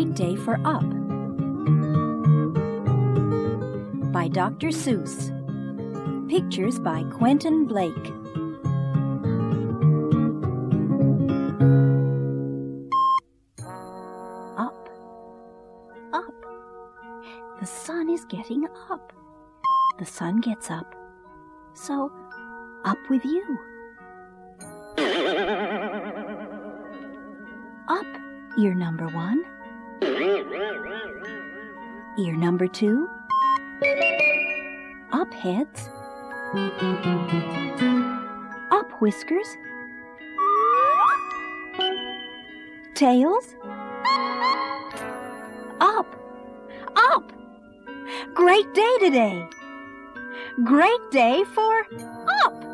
Great Day for Up by Dr. Seuss. Pictures by Quentin Blake. Up, up. The sun is getting up. The sun gets up. So, up with you. Up, ear number one. Ear number two. Up heads. Up whiskers. Tails. Up. Up. Great day today. Great day for up.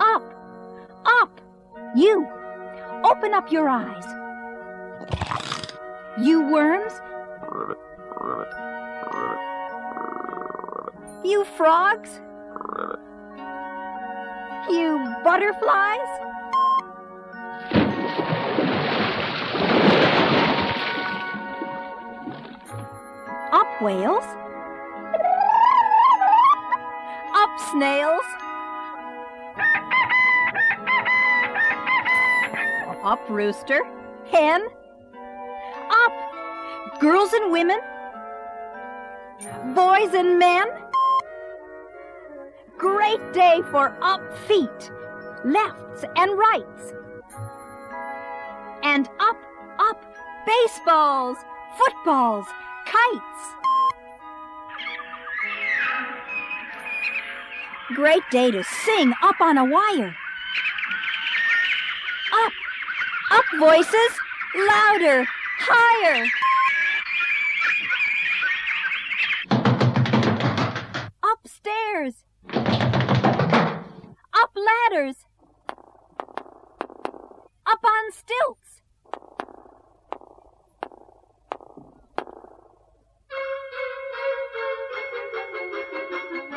Up. Up. You. Open up your eyes. You worms. You frogs. You butterflies. Up whales. Up snails. Up rooster. Hen. Girls and women. Boys and men. Great day for up feet, lefts and rights. And up, up, baseballs, footballs, kites. Great day to sing up on a wire. Up, up voices, louder, higher. Ladders. Up on stilts.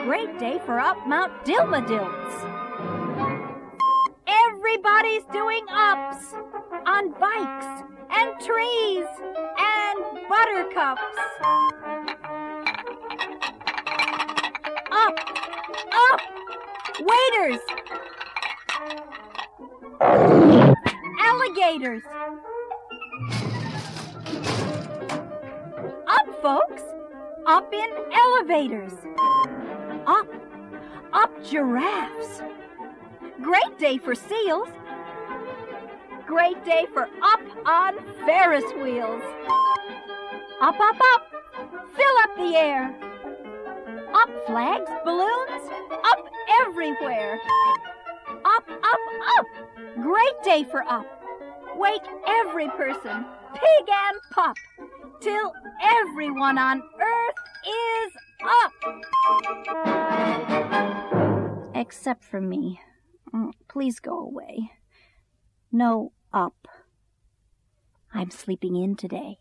Great day for up Mount Dilmadilts. Everybody's doing ups on bikes and trees and buttercups. Up, up, waiters, alligators. Up, folks, up in elevators. Up, up giraffes. Great day for seals. Great day for up on Ferris wheels. Up, up, up. Fill up the air. Up flags, balloons, up everywhere. Up, up, up. Great day for up. Wake every person, pig and pup, till everyone on earth is up. Except for me. Mm, Please go away. No up. I'm sleeping in today.